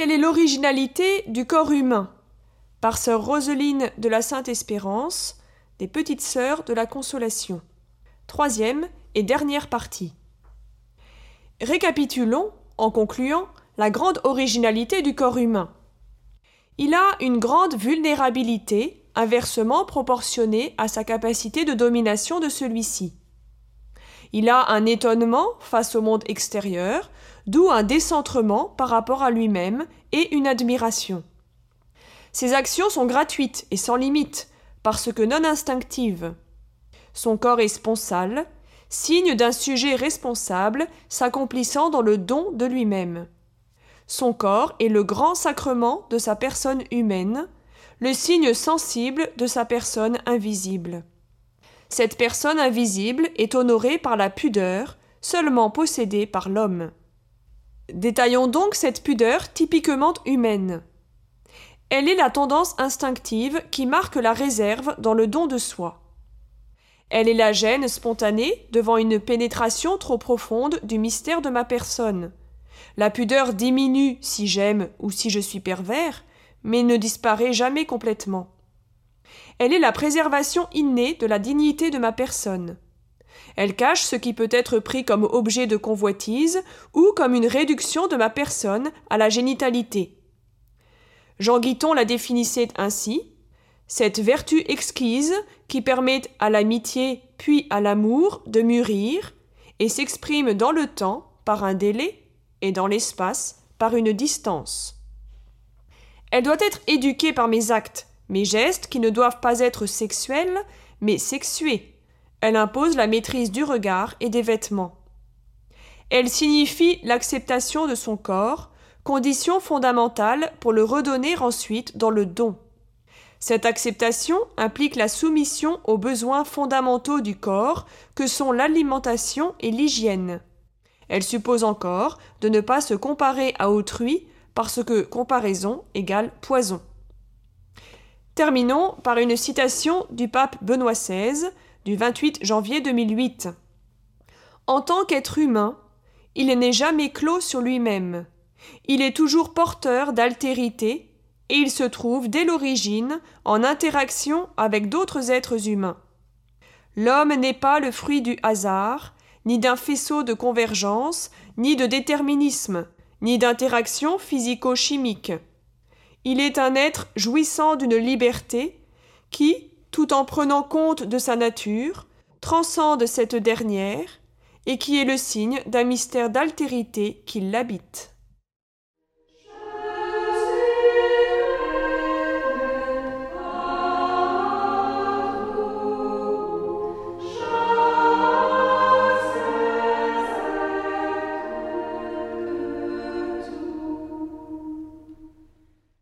Quelle est l'originalité du corps humain Par sœur Roseline de la Sainte Espérance, des Petites Sœurs de la Consolation. Troisième et dernière partie. Récapitulons, en concluant, la grande originalité du corps humain. Il a une grande vulnérabilité inversement proportionnée à sa capacité de domination de celui-ci. Il a un étonnement face au monde extérieur, d'où un décentrement par rapport à lui-même et une admiration. Ses actions sont gratuites et sans limite, parce que non instinctives. Son corps est sponsal, signe d'un sujet responsable s'accomplissant dans le don de lui-même. Son corps est le grand sacrement de sa personne humaine, le signe sensible de sa personne invisible. Cette personne invisible est honorée par la pudeur, seulement possédée par l'homme. Détaillons donc cette pudeur typiquement humaine. Elle est la tendance instinctive qui marque la réserve dans le don de soi. Elle est la gêne spontanée devant une pénétration trop profonde du mystère de ma personne. La pudeur diminue si j'aime ou si je suis pervers, mais ne disparaît jamais complètement. Elle est la préservation innée de la dignité de ma personne. Elle cache ce qui peut être pris comme objet de convoitise ou comme une réduction de ma personne à la génitalité. Jean Guiton la définissait ainsi cette vertu exquise qui permet à l'amitié puis à l'amour de mûrir et s'exprime dans le temps par un délai et dans l'espace par une distance. Elle doit être éduquée par mes actes, mes gestes qui ne doivent pas être sexuels, mais sexués. Elle impose la maîtrise du regard et des vêtements. Elle signifie l'acceptation de son corps, condition fondamentale pour le redonner ensuite dans le don. Cette acceptation implique la soumission aux besoins fondamentaux du corps que sont l'alimentation et l'hygiène. Elle suppose encore de ne pas se comparer à autrui parce que comparaison égale poison. Terminons par une citation du pape Benoît XVI du 28 janvier 2008. En tant qu'être humain, il n'est jamais clos sur lui-même. Il est toujours porteur d'altérité et il se trouve dès l'origine en interaction avec d'autres êtres humains. L'homme n'est pas le fruit du hasard, ni d'un faisceau de convergence, ni de déterminisme, ni d'interaction physico-chimique. Il est un être jouissant d'une liberté qui, tout en prenant compte de sa nature, transcende cette dernière et qui est le signe d'un mystère d'altérité qui l'habite.